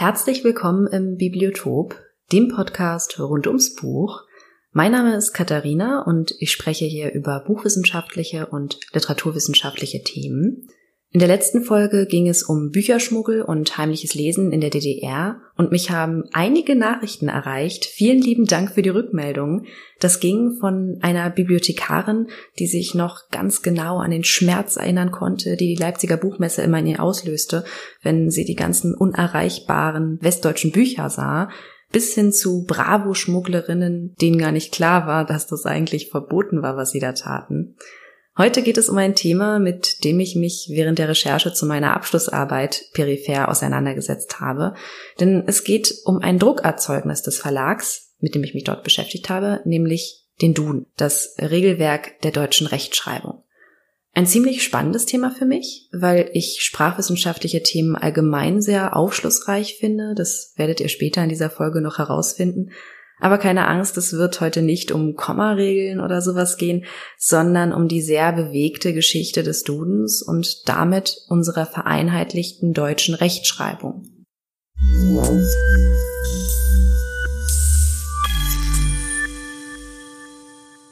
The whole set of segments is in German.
Herzlich willkommen im Bibliotop, dem Podcast rund ums Buch. Mein Name ist Katharina und ich spreche hier über buchwissenschaftliche und literaturwissenschaftliche Themen. In der letzten Folge ging es um Bücherschmuggel und heimliches Lesen in der DDR und mich haben einige Nachrichten erreicht. Vielen lieben Dank für die Rückmeldung. Das ging von einer Bibliothekarin, die sich noch ganz genau an den Schmerz erinnern konnte, die die Leipziger Buchmesse immer in ihr auslöste, wenn sie die ganzen unerreichbaren westdeutschen Bücher sah, bis hin zu Bravo-Schmugglerinnen, denen gar nicht klar war, dass das eigentlich verboten war, was sie da taten. Heute geht es um ein Thema, mit dem ich mich während der Recherche zu meiner Abschlussarbeit peripher auseinandergesetzt habe. Denn es geht um ein Druckerzeugnis des Verlags, mit dem ich mich dort beschäftigt habe, nämlich den Duden, das Regelwerk der deutschen Rechtschreibung. Ein ziemlich spannendes Thema für mich, weil ich sprachwissenschaftliche Themen allgemein sehr aufschlussreich finde. Das werdet ihr später in dieser Folge noch herausfinden. Aber keine Angst, es wird heute nicht um Kommaregeln oder sowas gehen, sondern um die sehr bewegte Geschichte des Dudens und damit unserer vereinheitlichten deutschen Rechtschreibung.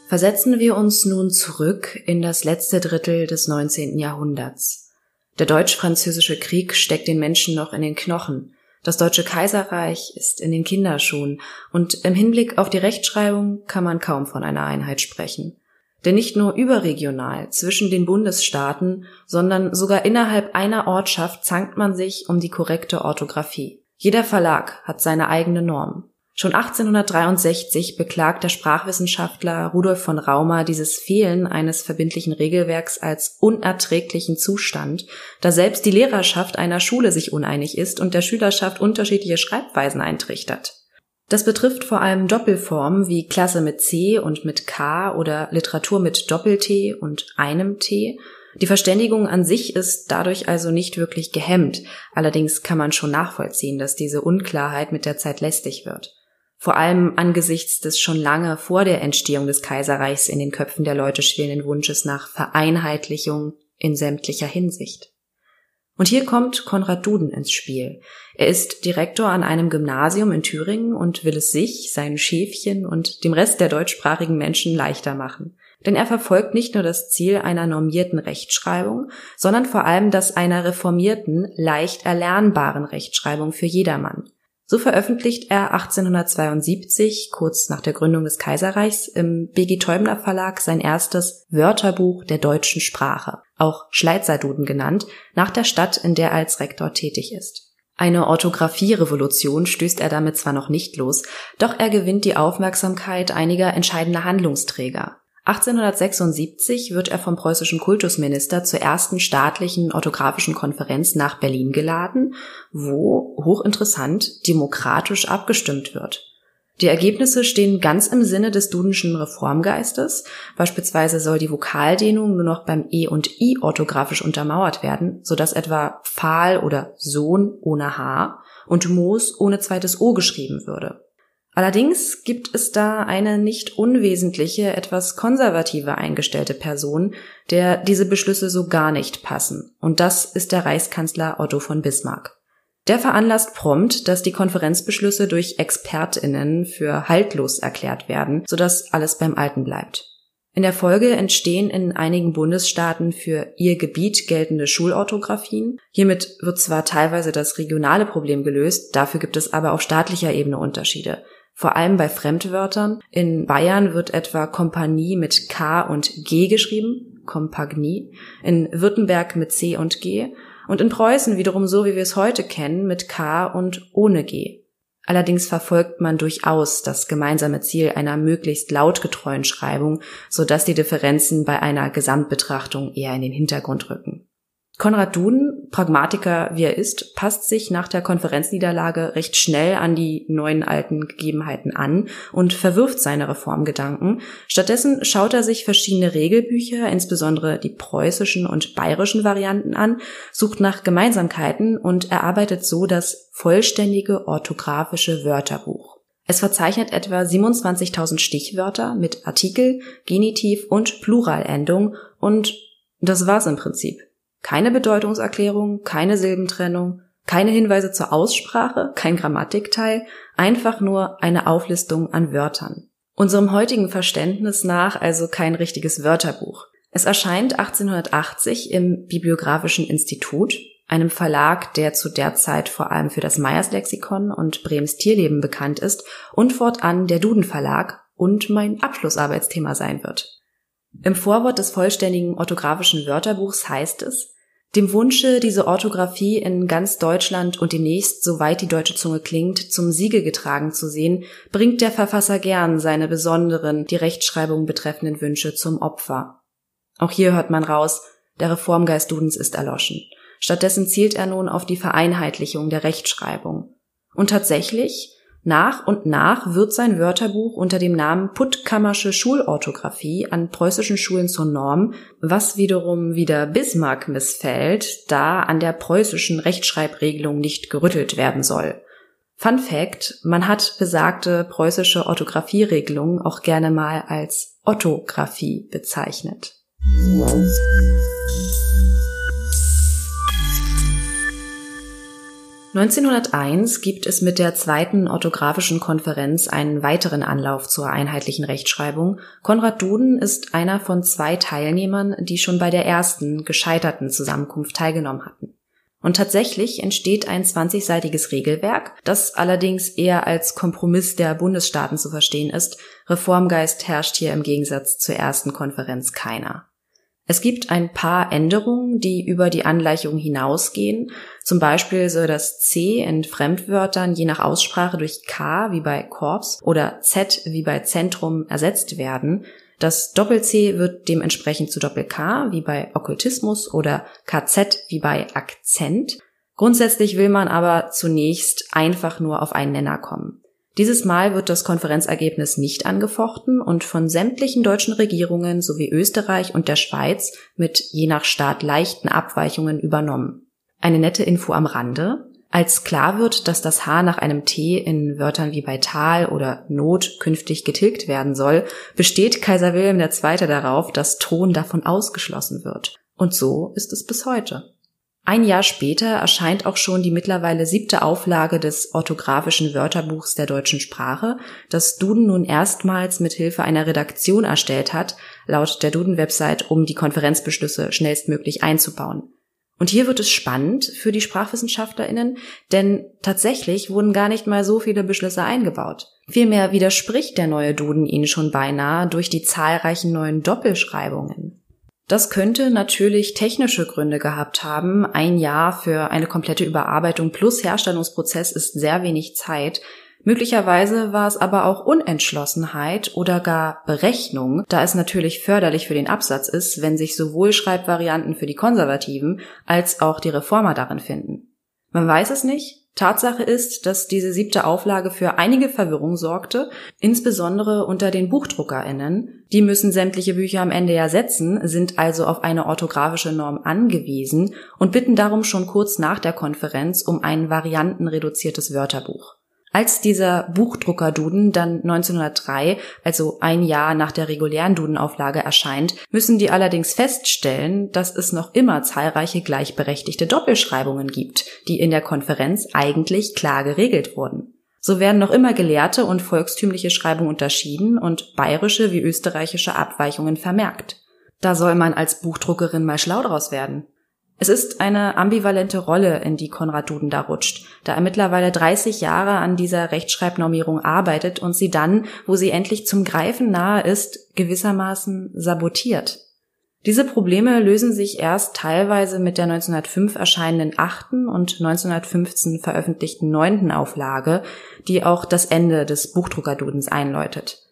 Versetzen wir uns nun zurück in das letzte Drittel des 19. Jahrhunderts. Der deutsch-französische Krieg steckt den Menschen noch in den Knochen das Deutsche Kaiserreich ist in den Kinderschuhen und im Hinblick auf die Rechtschreibung kann man kaum von einer Einheit sprechen. Denn nicht nur überregional zwischen den Bundesstaaten, sondern sogar innerhalb einer Ortschaft zankt man sich um die korrekte Orthographie. Jeder Verlag hat seine eigene Norm. Schon 1863 beklagt der Sprachwissenschaftler Rudolf von Raumer dieses Fehlen eines verbindlichen Regelwerks als unerträglichen Zustand, da selbst die Lehrerschaft einer Schule sich uneinig ist und der Schülerschaft unterschiedliche Schreibweisen eintrichtert. Das betrifft vor allem Doppelformen wie Klasse mit C und mit K oder Literatur mit Doppel-T und einem T. Die Verständigung an sich ist dadurch also nicht wirklich gehemmt. Allerdings kann man schon nachvollziehen, dass diese Unklarheit mit der Zeit lästig wird vor allem angesichts des schon lange vor der Entstehung des Kaiserreichs in den Köpfen der Leute schwelenden Wunsches nach Vereinheitlichung in sämtlicher Hinsicht. Und hier kommt Konrad Duden ins Spiel. Er ist Direktor an einem Gymnasium in Thüringen und will es sich, seinen Schäfchen und dem Rest der deutschsprachigen Menschen leichter machen. Denn er verfolgt nicht nur das Ziel einer normierten Rechtschreibung, sondern vor allem das einer reformierten, leicht erlernbaren Rechtschreibung für jedermann. So veröffentlicht er 1872, kurz nach der Gründung des Kaiserreichs, im BG Teubner Verlag sein erstes Wörterbuch der deutschen Sprache, auch Schleitzerduden genannt, nach der Stadt, in der er als Rektor tätig ist. Eine Orthographie-Revolution stößt er damit zwar noch nicht los, doch er gewinnt die Aufmerksamkeit einiger entscheidender Handlungsträger. 1876 wird er vom preußischen Kultusminister zur ersten staatlichen orthografischen Konferenz nach Berlin geladen, wo, hochinteressant, demokratisch abgestimmt wird. Die Ergebnisse stehen ganz im Sinne des Dudenschen Reformgeistes. Beispielsweise soll die Vokaldehnung nur noch beim E und I orthografisch untermauert werden, sodass etwa Pfahl oder Sohn ohne H und Moos ohne zweites O geschrieben würde. Allerdings gibt es da eine nicht unwesentliche, etwas konservative eingestellte Person, der diese Beschlüsse so gar nicht passen. Und das ist der Reichskanzler Otto von Bismarck. Der veranlasst prompt, dass die Konferenzbeschlüsse durch ExpertInnen für haltlos erklärt werden, sodass alles beim Alten bleibt. In der Folge entstehen in einigen Bundesstaaten für ihr Gebiet geltende Schulorthographien. Hiermit wird zwar teilweise das regionale Problem gelöst, dafür gibt es aber auf staatlicher Ebene Unterschiede vor allem bei Fremdwörtern. In Bayern wird etwa Kompanie mit K und G geschrieben, Kompagnie, in Württemberg mit C und G und in Preußen wiederum so, wie wir es heute kennen, mit K und ohne G. Allerdings verfolgt man durchaus das gemeinsame Ziel einer möglichst lautgetreuen Schreibung, so dass die Differenzen bei einer Gesamtbetrachtung eher in den Hintergrund rücken. Konrad Duden, Pragmatiker wie er ist, passt sich nach der Konferenzniederlage recht schnell an die neuen alten Gegebenheiten an und verwirft seine Reformgedanken. Stattdessen schaut er sich verschiedene Regelbücher, insbesondere die preußischen und bayerischen Varianten an, sucht nach Gemeinsamkeiten und erarbeitet so das vollständige orthografische Wörterbuch. Es verzeichnet etwa 27.000 Stichwörter mit Artikel, Genitiv und Pluralendung und das war's im Prinzip. Keine Bedeutungserklärung, keine Silbentrennung, keine Hinweise zur Aussprache, kein Grammatikteil, einfach nur eine Auflistung an Wörtern. Unserem heutigen Verständnis nach also kein richtiges Wörterbuch. Es erscheint 1880 im Bibliografischen Institut, einem Verlag, der zu der Zeit vor allem für das Meyers Lexikon und Brems Tierleben bekannt ist und fortan der Duden Verlag und mein Abschlussarbeitsthema sein wird. Im Vorwort des vollständigen orthografischen Wörterbuchs heißt es, dem Wunsche, diese Orthographie in ganz Deutschland und demnächst, soweit die deutsche Zunge klingt, zum Siege getragen zu sehen, bringt der Verfasser gern seine besonderen, die Rechtschreibung betreffenden Wünsche zum Opfer. Auch hier hört man raus, der Reformgeist Dudens ist erloschen. Stattdessen zielt er nun auf die Vereinheitlichung der Rechtschreibung. Und tatsächlich, nach und nach wird sein Wörterbuch unter dem Namen Puttkammersche Schulorthographie an preußischen Schulen zur Norm, was wiederum wieder Bismarck missfällt, da an der preußischen Rechtschreibregelung nicht gerüttelt werden soll. Fun Fact, man hat besagte preußische Orthographieregelung auch gerne mal als Orthographie bezeichnet. 1901 gibt es mit der zweiten orthografischen Konferenz einen weiteren Anlauf zur einheitlichen Rechtschreibung. Konrad Duden ist einer von zwei Teilnehmern, die schon bei der ersten gescheiterten Zusammenkunft teilgenommen hatten. Und tatsächlich entsteht ein 20-seitiges Regelwerk, das allerdings eher als Kompromiss der Bundesstaaten zu verstehen ist. Reformgeist herrscht hier im Gegensatz zur ersten Konferenz keiner. Es gibt ein paar Änderungen, die über die Angleichung hinausgehen. Zum Beispiel soll das C in Fremdwörtern je nach Aussprache durch K wie bei Korps oder Z wie bei Zentrum ersetzt werden. Das Doppel-C wird dementsprechend zu Doppel-K wie bei Okkultismus oder KZ wie bei Akzent. Grundsätzlich will man aber zunächst einfach nur auf einen Nenner kommen. Dieses Mal wird das Konferenzergebnis nicht angefochten und von sämtlichen deutschen Regierungen sowie Österreich und der Schweiz mit je nach Staat leichten Abweichungen übernommen. Eine nette Info am Rande. Als klar wird, dass das H nach einem T in Wörtern wie bei Tal oder Not künftig getilgt werden soll, besteht Kaiser Wilhelm II. darauf, dass Ton davon ausgeschlossen wird. Und so ist es bis heute. Ein Jahr später erscheint auch schon die mittlerweile siebte Auflage des orthografischen Wörterbuchs der deutschen Sprache, das Duden nun erstmals mit Hilfe einer Redaktion erstellt hat, laut der Duden-Website, um die Konferenzbeschlüsse schnellstmöglich einzubauen. Und hier wird es spannend für die SprachwissenschaftlerInnen, denn tatsächlich wurden gar nicht mal so viele Beschlüsse eingebaut. Vielmehr widerspricht der neue Duden ihnen schon beinahe durch die zahlreichen neuen Doppelschreibungen. Das könnte natürlich technische Gründe gehabt haben. Ein Jahr für eine komplette Überarbeitung plus Herstellungsprozess ist sehr wenig Zeit. Möglicherweise war es aber auch Unentschlossenheit oder gar Berechnung, da es natürlich förderlich für den Absatz ist, wenn sich sowohl Schreibvarianten für die Konservativen als auch die Reformer darin finden. Man weiß es nicht, Tatsache ist, dass diese siebte Auflage für einige Verwirrung sorgte, insbesondere unter den BuchdruckerInnen. Die müssen sämtliche Bücher am Ende ersetzen, sind also auf eine orthografische Norm angewiesen und bitten darum schon kurz nach der Konferenz um ein variantenreduziertes Wörterbuch. Als dieser Buchdrucker-Duden dann 1903, also ein Jahr nach der regulären Dudenauflage erscheint, müssen die allerdings feststellen, dass es noch immer zahlreiche gleichberechtigte Doppelschreibungen gibt, die in der Konferenz eigentlich klar geregelt wurden. So werden noch immer gelehrte und volkstümliche Schreibungen unterschieden und bayerische wie österreichische Abweichungen vermerkt. Da soll man als Buchdruckerin mal schlau draus werden. Es ist eine ambivalente Rolle, in die Konrad Duden da rutscht, da er mittlerweile 30 Jahre an dieser Rechtschreibnormierung arbeitet und sie dann, wo sie endlich zum Greifen nahe ist, gewissermaßen sabotiert. Diese Probleme lösen sich erst teilweise mit der 1905 erscheinenden achten und 1915 veröffentlichten neunten Auflage, die auch das Ende des Buchdruckerdudens einläutet.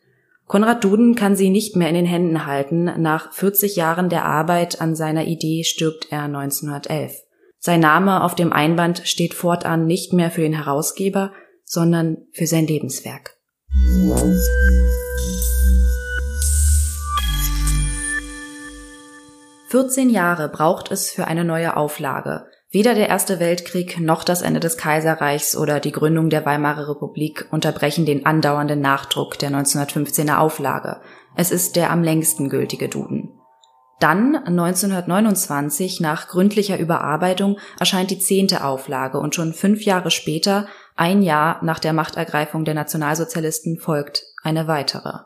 Konrad Duden kann sie nicht mehr in den Händen halten. Nach 40 Jahren der Arbeit an seiner Idee stirbt er 1911. Sein Name auf dem Einband steht fortan nicht mehr für den Herausgeber, sondern für sein Lebenswerk. 14 Jahre braucht es für eine neue Auflage. Weder der Erste Weltkrieg noch das Ende des Kaiserreichs oder die Gründung der Weimarer Republik unterbrechen den andauernden Nachdruck der 1915er Auflage. Es ist der am längsten gültige Duden. Dann, 1929, nach gründlicher Überarbeitung, erscheint die zehnte Auflage und schon fünf Jahre später, ein Jahr nach der Machtergreifung der Nationalsozialisten, folgt eine weitere.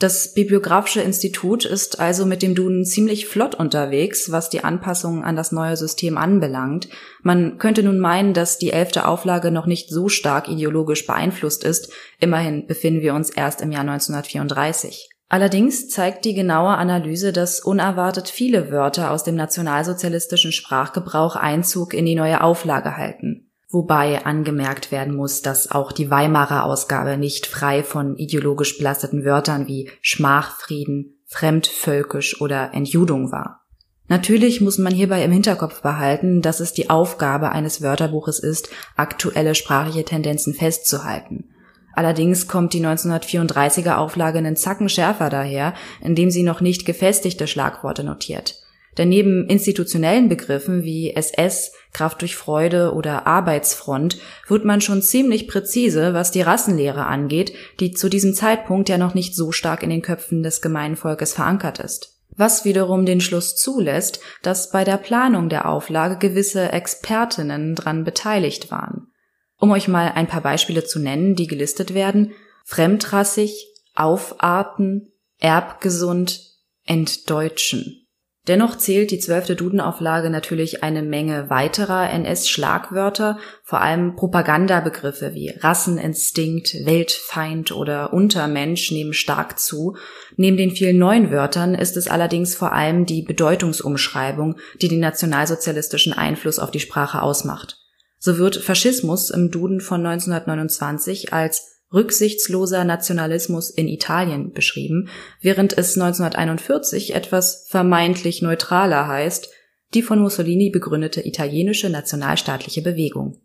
Das Bibliographische Institut ist also mit dem Duden ziemlich flott unterwegs, was die Anpassungen an das neue System anbelangt. Man könnte nun meinen, dass die elfte Auflage noch nicht so stark ideologisch beeinflusst ist. Immerhin befinden wir uns erst im Jahr 1934. Allerdings zeigt die genaue Analyse, dass unerwartet viele Wörter aus dem nationalsozialistischen Sprachgebrauch Einzug in die neue Auflage halten wobei angemerkt werden muss, dass auch die Weimarer Ausgabe nicht frei von ideologisch belasteten Wörtern wie Schmachfrieden, fremdvölkisch oder Entjudung war. Natürlich muss man hierbei im Hinterkopf behalten, dass es die Aufgabe eines Wörterbuches ist, aktuelle sprachliche Tendenzen festzuhalten. Allerdings kommt die 1934er Auflage einen Zacken schärfer daher, indem sie noch nicht gefestigte Schlagworte notiert. Denn neben institutionellen Begriffen wie SS, Kraft durch Freude oder Arbeitsfront wird man schon ziemlich präzise, was die Rassenlehre angeht, die zu diesem Zeitpunkt ja noch nicht so stark in den Köpfen des gemeinen Volkes verankert ist. Was wiederum den Schluss zulässt, dass bei der Planung der Auflage gewisse Expertinnen dran beteiligt waren. Um euch mal ein paar Beispiele zu nennen, die gelistet werden, fremdrassig, aufarten, erbgesund, entdeutschen. Dennoch zählt die zwölfte Dudenauflage natürlich eine Menge weiterer NS-Schlagwörter, vor allem Propagandabegriffe wie Rasseninstinkt, Weltfeind oder Untermensch nehmen stark zu. Neben den vielen neuen Wörtern ist es allerdings vor allem die Bedeutungsumschreibung, die den nationalsozialistischen Einfluss auf die Sprache ausmacht. So wird Faschismus im Duden von 1929 als rücksichtsloser Nationalismus in Italien beschrieben, während es 1941 etwas vermeintlich neutraler heißt, die von Mussolini begründete italienische nationalstaatliche Bewegung.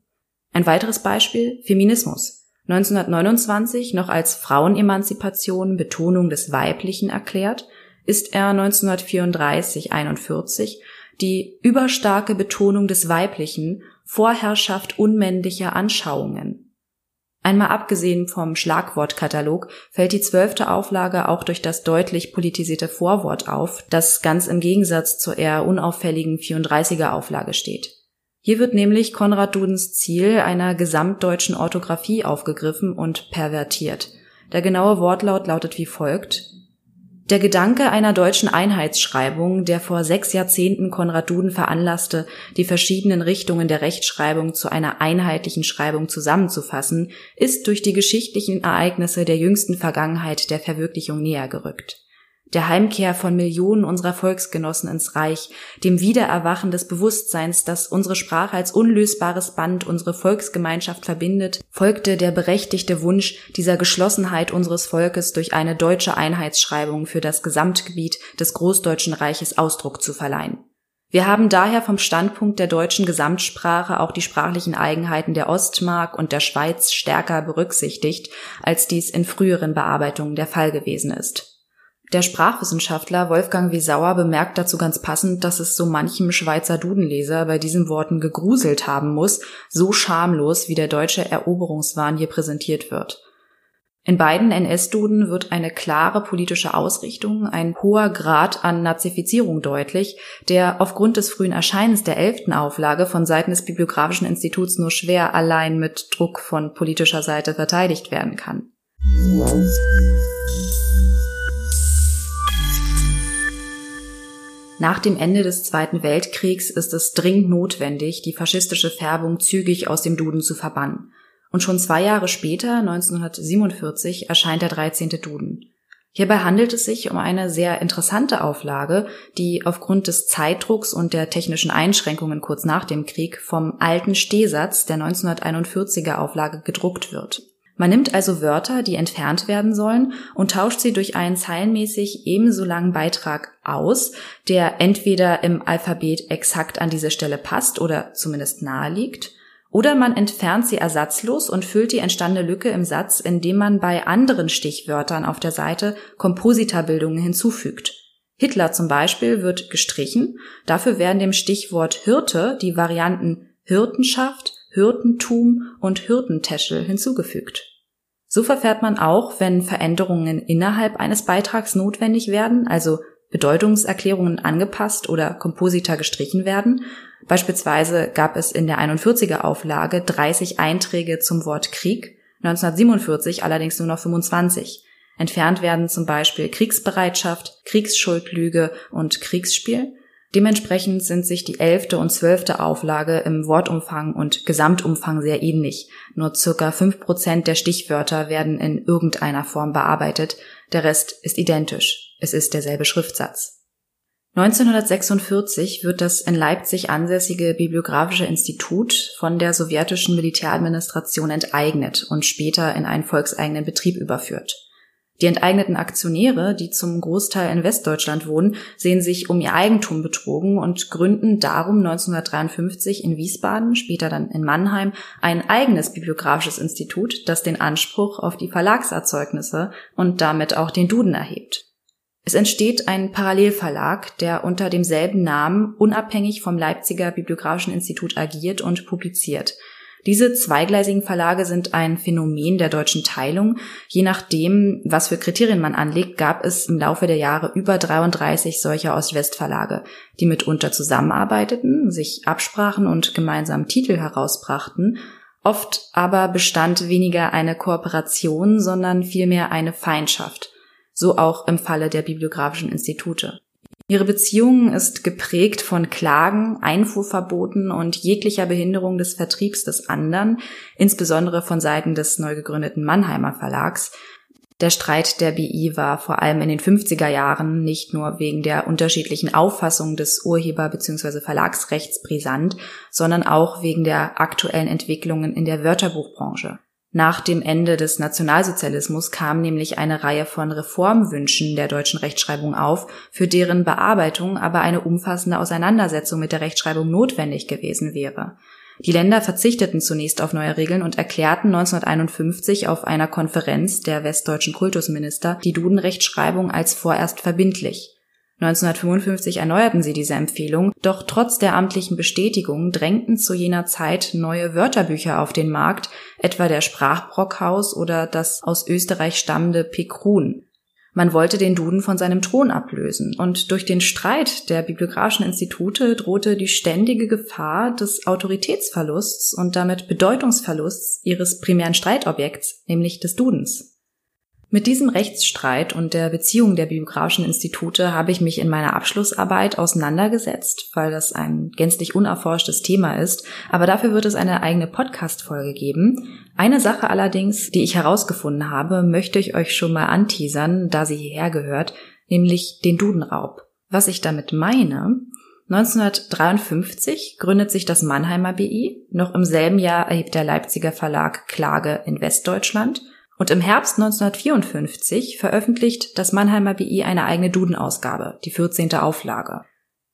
Ein weiteres Beispiel Feminismus. 1929 noch als Frauenemanzipation Betonung des Weiblichen erklärt, ist er 1934-41 die überstarke Betonung des Weiblichen Vorherrschaft unmännlicher Anschauungen Einmal abgesehen vom Schlagwortkatalog fällt die zwölfte Auflage auch durch das deutlich politisierte Vorwort auf, das ganz im Gegensatz zur eher unauffälligen 34er Auflage steht. Hier wird nämlich Konrad Dudens Ziel einer gesamtdeutschen Orthographie aufgegriffen und pervertiert. Der genaue Wortlaut lautet wie folgt der Gedanke einer deutschen Einheitsschreibung, der vor sechs Jahrzehnten Konrad Duden veranlasste, die verschiedenen Richtungen der Rechtschreibung zu einer einheitlichen Schreibung zusammenzufassen, ist durch die geschichtlichen Ereignisse der jüngsten Vergangenheit der Verwirklichung näher gerückt der Heimkehr von Millionen unserer Volksgenossen ins Reich, dem Wiedererwachen des Bewusstseins, das unsere Sprache als unlösbares Band unsere Volksgemeinschaft verbindet, folgte der berechtigte Wunsch dieser Geschlossenheit unseres Volkes durch eine deutsche Einheitsschreibung für das Gesamtgebiet des Großdeutschen Reiches Ausdruck zu verleihen. Wir haben daher vom Standpunkt der deutschen Gesamtsprache auch die sprachlichen Eigenheiten der Ostmark und der Schweiz stärker berücksichtigt, als dies in früheren Bearbeitungen der Fall gewesen ist. Der Sprachwissenschaftler Wolfgang Wiesauer bemerkt dazu ganz passend, dass es so manchem Schweizer Dudenleser bei diesen Worten gegruselt haben muss, so schamlos wie der deutsche Eroberungswahn hier präsentiert wird. In beiden NS-Duden wird eine klare politische Ausrichtung, ein hoher Grad an Nazifizierung deutlich, der aufgrund des frühen Erscheinens der elften Auflage von Seiten des Bibliografischen Instituts nur schwer allein mit Druck von politischer Seite verteidigt werden kann. Nach dem Ende des Zweiten Weltkriegs ist es dringend notwendig, die faschistische Färbung zügig aus dem Duden zu verbannen. Und schon zwei Jahre später, 1947, erscheint der 13. Duden. Hierbei handelt es sich um eine sehr interessante Auflage, die aufgrund des Zeitdrucks und der technischen Einschränkungen kurz nach dem Krieg vom alten Stehsatz der 1941er Auflage gedruckt wird. Man nimmt also Wörter, die entfernt werden sollen, und tauscht sie durch einen zeilenmäßig ebenso langen Beitrag aus, der entweder im Alphabet exakt an diese Stelle passt oder zumindest nahe liegt, oder man entfernt sie ersatzlos und füllt die entstandene Lücke im Satz, indem man bei anderen Stichwörtern auf der Seite Kompositorbildungen hinzufügt. Hitler zum Beispiel wird gestrichen, dafür werden dem Stichwort Hirte die Varianten Hirtenschaft, Hirtentum und Hirtentäschel hinzugefügt. So verfährt man auch, wenn Veränderungen innerhalb eines Beitrags notwendig werden, also Bedeutungserklärungen angepasst oder Komposita gestrichen werden. Beispielsweise gab es in der 41er Auflage 30 Einträge zum Wort Krieg, 1947 allerdings nur noch 25. Entfernt werden zum Beispiel Kriegsbereitschaft, Kriegsschuldlüge und Kriegsspiel. Dementsprechend sind sich die elfte und zwölfte Auflage im Wortumfang und Gesamtumfang sehr ähnlich. Nur circa fünf Prozent der Stichwörter werden in irgendeiner Form bearbeitet, der Rest ist identisch. Es ist derselbe Schriftsatz. 1946 wird das in Leipzig ansässige Bibliographische Institut von der sowjetischen Militäradministration enteignet und später in einen volkseigenen Betrieb überführt. Die enteigneten Aktionäre, die zum Großteil in Westdeutschland wohnen, sehen sich um ihr Eigentum betrogen und gründen darum 1953 in Wiesbaden, später dann in Mannheim, ein eigenes bibliografisches Institut, das den Anspruch auf die Verlagserzeugnisse und damit auch den Duden erhebt. Es entsteht ein Parallelverlag, der unter demselben Namen unabhängig vom Leipziger Bibliografischen Institut agiert und publiziert – diese zweigleisigen Verlage sind ein Phänomen der deutschen Teilung. Je nachdem, was für Kriterien man anlegt, gab es im Laufe der Jahre über 33 solcher Ost-West-Verlage, die mitunter zusammenarbeiteten, sich absprachen und gemeinsam Titel herausbrachten. Oft aber bestand weniger eine Kooperation, sondern vielmehr eine Feindschaft. So auch im Falle der bibliografischen Institute. Ihre Beziehung ist geprägt von Klagen, Einfuhrverboten und jeglicher Behinderung des Vertriebs des anderen, insbesondere von Seiten des neu gegründeten Mannheimer Verlags. Der Streit der BI war vor allem in den 50er Jahren nicht nur wegen der unterschiedlichen Auffassung des Urheber- bzw. Verlagsrechts brisant, sondern auch wegen der aktuellen Entwicklungen in der Wörterbuchbranche. Nach dem Ende des Nationalsozialismus kam nämlich eine Reihe von Reformwünschen der deutschen Rechtschreibung auf, für deren Bearbeitung aber eine umfassende Auseinandersetzung mit der Rechtschreibung notwendig gewesen wäre. Die Länder verzichteten zunächst auf neue Regeln und erklärten 1951 auf einer Konferenz der westdeutschen Kultusminister die Duden-Rechtschreibung als vorerst verbindlich. 1955 erneuerten sie diese Empfehlung, doch trotz der amtlichen Bestätigung drängten zu jener Zeit neue Wörterbücher auf den Markt, etwa der Sprachbrockhaus oder das aus Österreich stammende Pekrun. Man wollte den Duden von seinem Thron ablösen, und durch den Streit der bibliografischen Institute drohte die ständige Gefahr des Autoritätsverlusts und damit Bedeutungsverlusts ihres primären Streitobjekts, nämlich des Dudens. Mit diesem Rechtsstreit und der Beziehung der bibliografischen Institute habe ich mich in meiner Abschlussarbeit auseinandergesetzt, weil das ein gänzlich unerforschtes Thema ist, aber dafür wird es eine eigene Podcast-Folge geben. Eine Sache allerdings, die ich herausgefunden habe, möchte ich euch schon mal anteasern, da sie hierher gehört, nämlich den Dudenraub. Was ich damit meine, 1953 gründet sich das Mannheimer BI, noch im selben Jahr erhebt der Leipziger Verlag Klage in Westdeutschland – und im Herbst 1954 veröffentlicht das Mannheimer BI eine eigene Dudenausgabe, die 14. Auflage.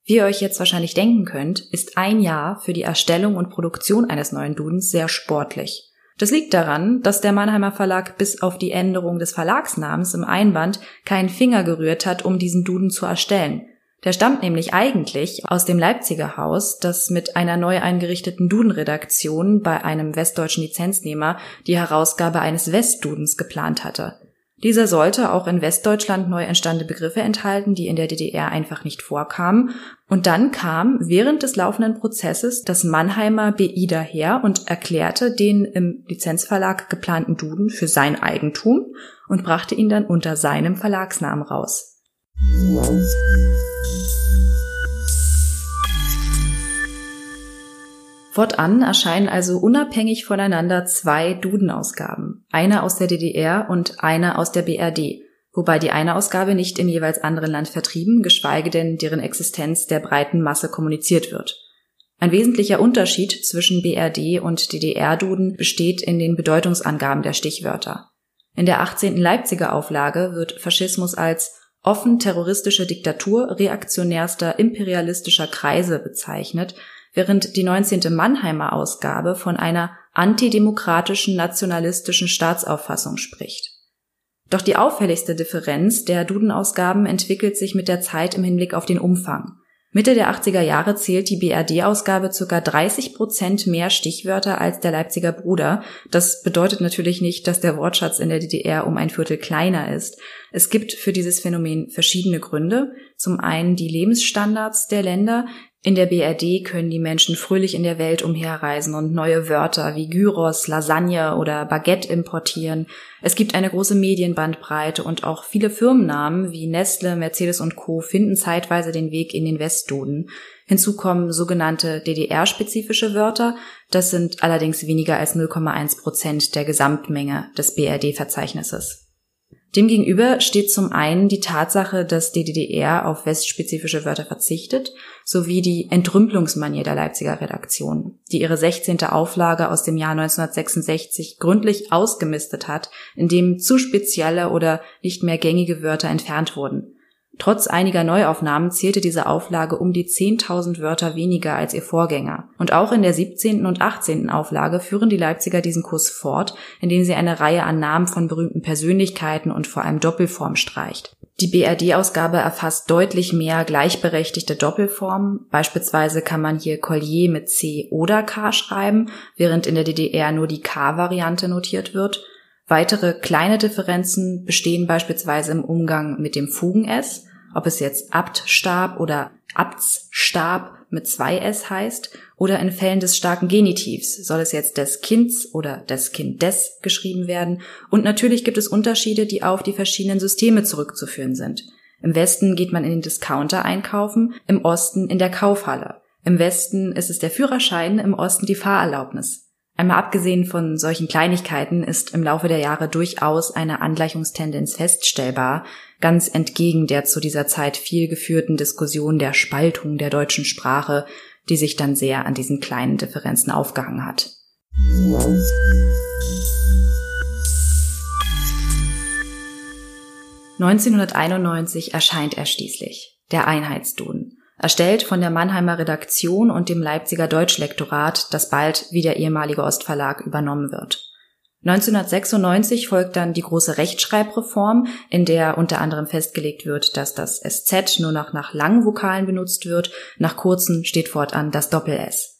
Wie ihr euch jetzt wahrscheinlich denken könnt, ist ein Jahr für die Erstellung und Produktion eines neuen Dudens sehr sportlich. Das liegt daran, dass der Mannheimer Verlag bis auf die Änderung des Verlagsnamens im Einband keinen Finger gerührt hat, um diesen Duden zu erstellen. Der stammt nämlich eigentlich aus dem Leipziger Haus, das mit einer neu eingerichteten Duden-Redaktion bei einem westdeutschen Lizenznehmer die Herausgabe eines Westdudens geplant hatte. Dieser sollte auch in Westdeutschland neu entstandene Begriffe enthalten, die in der DDR einfach nicht vorkamen. Und dann kam während des laufenden Prozesses das Mannheimer BI daher und erklärte den im Lizenzverlag geplanten Duden für sein Eigentum und brachte ihn dann unter seinem Verlagsnamen raus. Fortan erscheinen also unabhängig voneinander zwei Dudenausgaben, eine aus der DDR und eine aus der BRD, wobei die eine Ausgabe nicht im jeweils anderen Land vertrieben, geschweige denn deren Existenz der breiten Masse kommuniziert wird. Ein wesentlicher Unterschied zwischen BRD und DDR-Duden besteht in den Bedeutungsangaben der Stichwörter. In der 18. Leipziger Auflage wird Faschismus als offen terroristische Diktatur reaktionärster imperialistischer Kreise bezeichnet, während die 19. Mannheimer Ausgabe von einer antidemokratischen nationalistischen Staatsauffassung spricht. Doch die auffälligste Differenz der Duden-Ausgaben entwickelt sich mit der Zeit im Hinblick auf den Umfang. Mitte der 80er Jahre zählt die BRD-Ausgabe ca. 30 Prozent mehr Stichwörter als der Leipziger Bruder. Das bedeutet natürlich nicht, dass der Wortschatz in der DDR um ein Viertel kleiner ist. Es gibt für dieses Phänomen verschiedene Gründe. Zum einen die Lebensstandards der Länder, in der BRD können die Menschen fröhlich in der Welt umherreisen und neue Wörter wie Gyros, Lasagne oder Baguette importieren. Es gibt eine große Medienbandbreite und auch viele Firmennamen wie Nestle, Mercedes und Co. finden zeitweise den Weg in den Westduden. Hinzu kommen sogenannte DDR-spezifische Wörter. Das sind allerdings weniger als 0,1 Prozent der Gesamtmenge des BRD-Verzeichnisses. Demgegenüber steht zum einen die Tatsache, dass die DDR auf westspezifische Wörter verzichtet, sowie die Entrümpelungsmanier der Leipziger Redaktion, die ihre 16. Auflage aus dem Jahr 1966 gründlich ausgemistet hat, indem zu spezielle oder nicht mehr gängige Wörter entfernt wurden. Trotz einiger Neuaufnahmen zählte diese Auflage um die 10.000 Wörter weniger als ihr Vorgänger. Und auch in der 17. und 18. Auflage führen die Leipziger diesen Kurs fort, indem sie eine Reihe an Namen von berühmten Persönlichkeiten und vor allem Doppelform streicht. Die BRD-Ausgabe erfasst deutlich mehr gleichberechtigte Doppelformen. Beispielsweise kann man hier Collier mit C oder K schreiben, während in der DDR nur die K-Variante notiert wird. Weitere kleine Differenzen bestehen beispielsweise im Umgang mit dem Fugen-S, ob es jetzt Abtstab oder Abtsstab mit zwei S heißt, oder in Fällen des starken Genitivs soll es jetzt des Kinds oder des Kindes geschrieben werden. Und natürlich gibt es Unterschiede, die auf die verschiedenen Systeme zurückzuführen sind. Im Westen geht man in den Discounter einkaufen, im Osten in der Kaufhalle. Im Westen ist es der Führerschein, im Osten die Fahrerlaubnis. Einmal abgesehen von solchen Kleinigkeiten ist im Laufe der Jahre durchaus eine Angleichungstendenz feststellbar, ganz entgegen der zu dieser Zeit viel geführten Diskussion der Spaltung der deutschen Sprache, die sich dann sehr an diesen kleinen Differenzen aufgehangen hat. (1991) erscheint er schließlich, der Einheitsduden erstellt von der Mannheimer Redaktion und dem Leipziger Deutschlektorat, das bald wie der ehemalige Ostverlag übernommen wird. 1996 folgt dann die große Rechtschreibreform, in der unter anderem festgelegt wird, dass das SZ nur noch nach langen Vokalen benutzt wird, nach kurzen steht fortan das Doppel-S.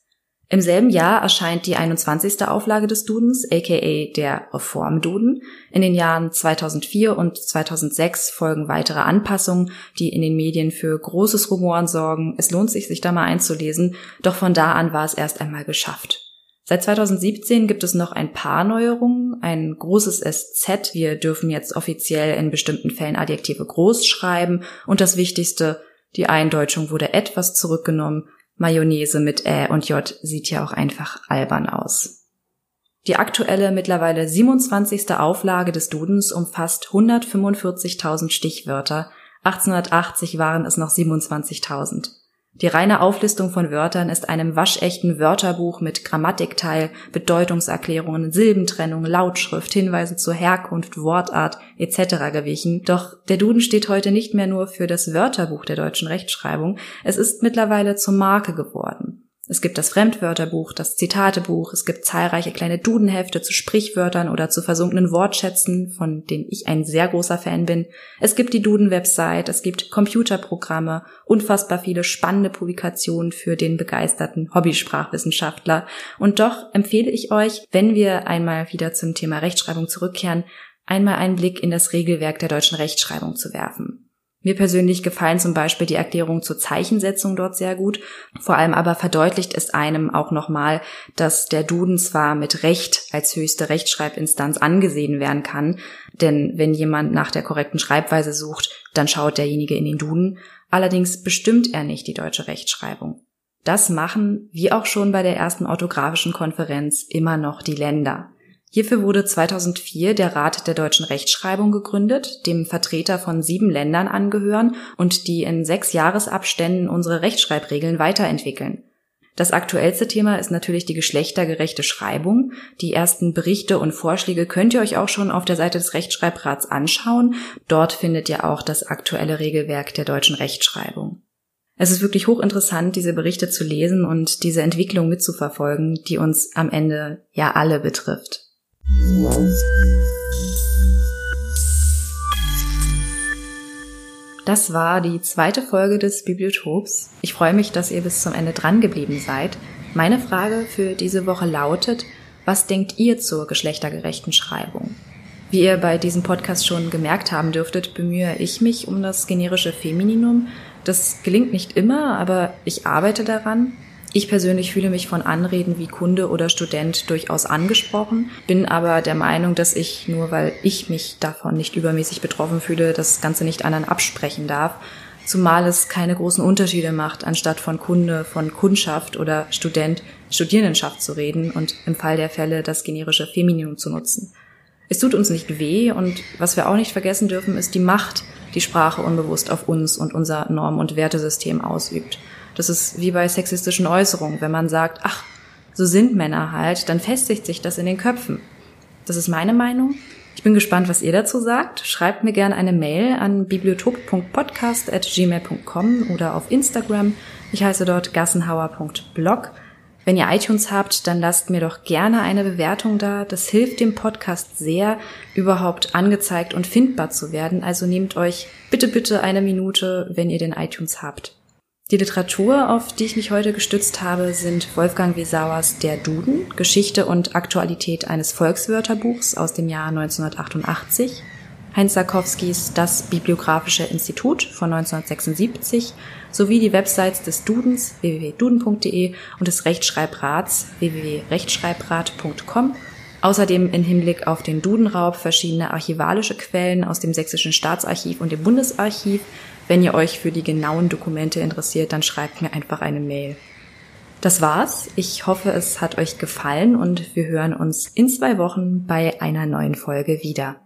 Im selben Jahr erscheint die 21. Auflage des Dudens, aka der Reformduden. In den Jahren 2004 und 2006 folgen weitere Anpassungen, die in den Medien für großes Rumoren sorgen. Es lohnt sich, sich da mal einzulesen, doch von da an war es erst einmal geschafft. Seit 2017 gibt es noch ein paar Neuerungen, ein großes SZ, wir dürfen jetzt offiziell in bestimmten Fällen Adjektive groß schreiben und das Wichtigste, die Eindeutschung wurde etwas zurückgenommen, Mayonnaise mit Ä und J sieht ja auch einfach albern aus. Die aktuelle, mittlerweile 27. Auflage des Dudens umfasst 145.000 Stichwörter, 1880 waren es noch 27.000. Die reine Auflistung von Wörtern ist einem waschechten Wörterbuch mit Grammatikteil, Bedeutungserklärungen, Silbentrennung, Lautschrift, Hinweisen zur Herkunft, Wortart etc. gewichen. Doch der Duden steht heute nicht mehr nur für das Wörterbuch der deutschen Rechtschreibung, es ist mittlerweile zur Marke geworden. Es gibt das Fremdwörterbuch, das Zitatebuch, es gibt zahlreiche kleine Dudenhefte zu Sprichwörtern oder zu versunkenen Wortschätzen, von denen ich ein sehr großer Fan bin. Es gibt die Duden-Website, es gibt Computerprogramme, unfassbar viele spannende Publikationen für den begeisterten Hobbysprachwissenschaftler. Und doch empfehle ich euch, wenn wir einmal wieder zum Thema Rechtschreibung zurückkehren, einmal einen Blick in das Regelwerk der deutschen Rechtschreibung zu werfen. Mir persönlich gefallen zum Beispiel die Erklärungen zur Zeichensetzung dort sehr gut. Vor allem aber verdeutlicht es einem auch nochmal, dass der Duden zwar mit Recht als höchste Rechtschreibinstanz angesehen werden kann, denn wenn jemand nach der korrekten Schreibweise sucht, dann schaut derjenige in den Duden. Allerdings bestimmt er nicht die deutsche Rechtschreibung. Das machen, wie auch schon bei der ersten orthografischen Konferenz, immer noch die Länder. Hierfür wurde 2004 der Rat der deutschen Rechtschreibung gegründet, dem Vertreter von sieben Ländern angehören und die in sechs Jahresabständen unsere Rechtschreibregeln weiterentwickeln. Das aktuellste Thema ist natürlich die geschlechtergerechte Schreibung. Die ersten Berichte und Vorschläge könnt ihr euch auch schon auf der Seite des Rechtschreibrats anschauen. Dort findet ihr auch das aktuelle Regelwerk der deutschen Rechtschreibung. Es ist wirklich hochinteressant, diese Berichte zu lesen und diese Entwicklung mitzuverfolgen, die uns am Ende ja alle betrifft. Das war die zweite Folge des Bibliotops. Ich freue mich, dass ihr bis zum Ende dran geblieben seid. Meine Frage für diese Woche lautet, was denkt ihr zur geschlechtergerechten Schreibung? Wie ihr bei diesem Podcast schon gemerkt haben dürftet, bemühe ich mich um das generische Femininum. Das gelingt nicht immer, aber ich arbeite daran. Ich persönlich fühle mich von Anreden wie Kunde oder Student durchaus angesprochen, bin aber der Meinung, dass ich, nur weil ich mich davon nicht übermäßig betroffen fühle, das Ganze nicht anderen absprechen darf, zumal es keine großen Unterschiede macht, anstatt von Kunde, von Kundschaft oder Student, Studierendenschaft zu reden und im Fall der Fälle das generische Femininum zu nutzen. Es tut uns nicht weh und was wir auch nicht vergessen dürfen, ist die Macht, die Sprache unbewusst auf uns und unser Norm- und Wertesystem ausübt. Das ist wie bei sexistischen Äußerungen. Wenn man sagt, ach, so sind Männer halt, dann festigt sich das in den Köpfen. Das ist meine Meinung. Ich bin gespannt, was ihr dazu sagt. Schreibt mir gerne eine Mail an bibliotop.podcast.gmail.com oder auf Instagram. Ich heiße dort gassenhauer.blog. Wenn ihr iTunes habt, dann lasst mir doch gerne eine Bewertung da. Das hilft dem Podcast sehr, überhaupt angezeigt und findbar zu werden. Also nehmt euch bitte, bitte eine Minute, wenn ihr den iTunes habt. Die Literatur, auf die ich mich heute gestützt habe, sind Wolfgang Wiesawas Der Duden, Geschichte und Aktualität eines Volkswörterbuchs aus dem Jahr 1988, Heinz Sarkowskis Das Bibliographische Institut von 1976 sowie die Websites des Dudens www.duden.de und des Rechtschreibrats www.rechtschreibrat.com Außerdem in Hinblick auf den Dudenraub verschiedene archivalische Quellen aus dem Sächsischen Staatsarchiv und dem Bundesarchiv wenn ihr euch für die genauen Dokumente interessiert, dann schreibt mir einfach eine Mail. Das war's. Ich hoffe, es hat euch gefallen und wir hören uns in zwei Wochen bei einer neuen Folge wieder.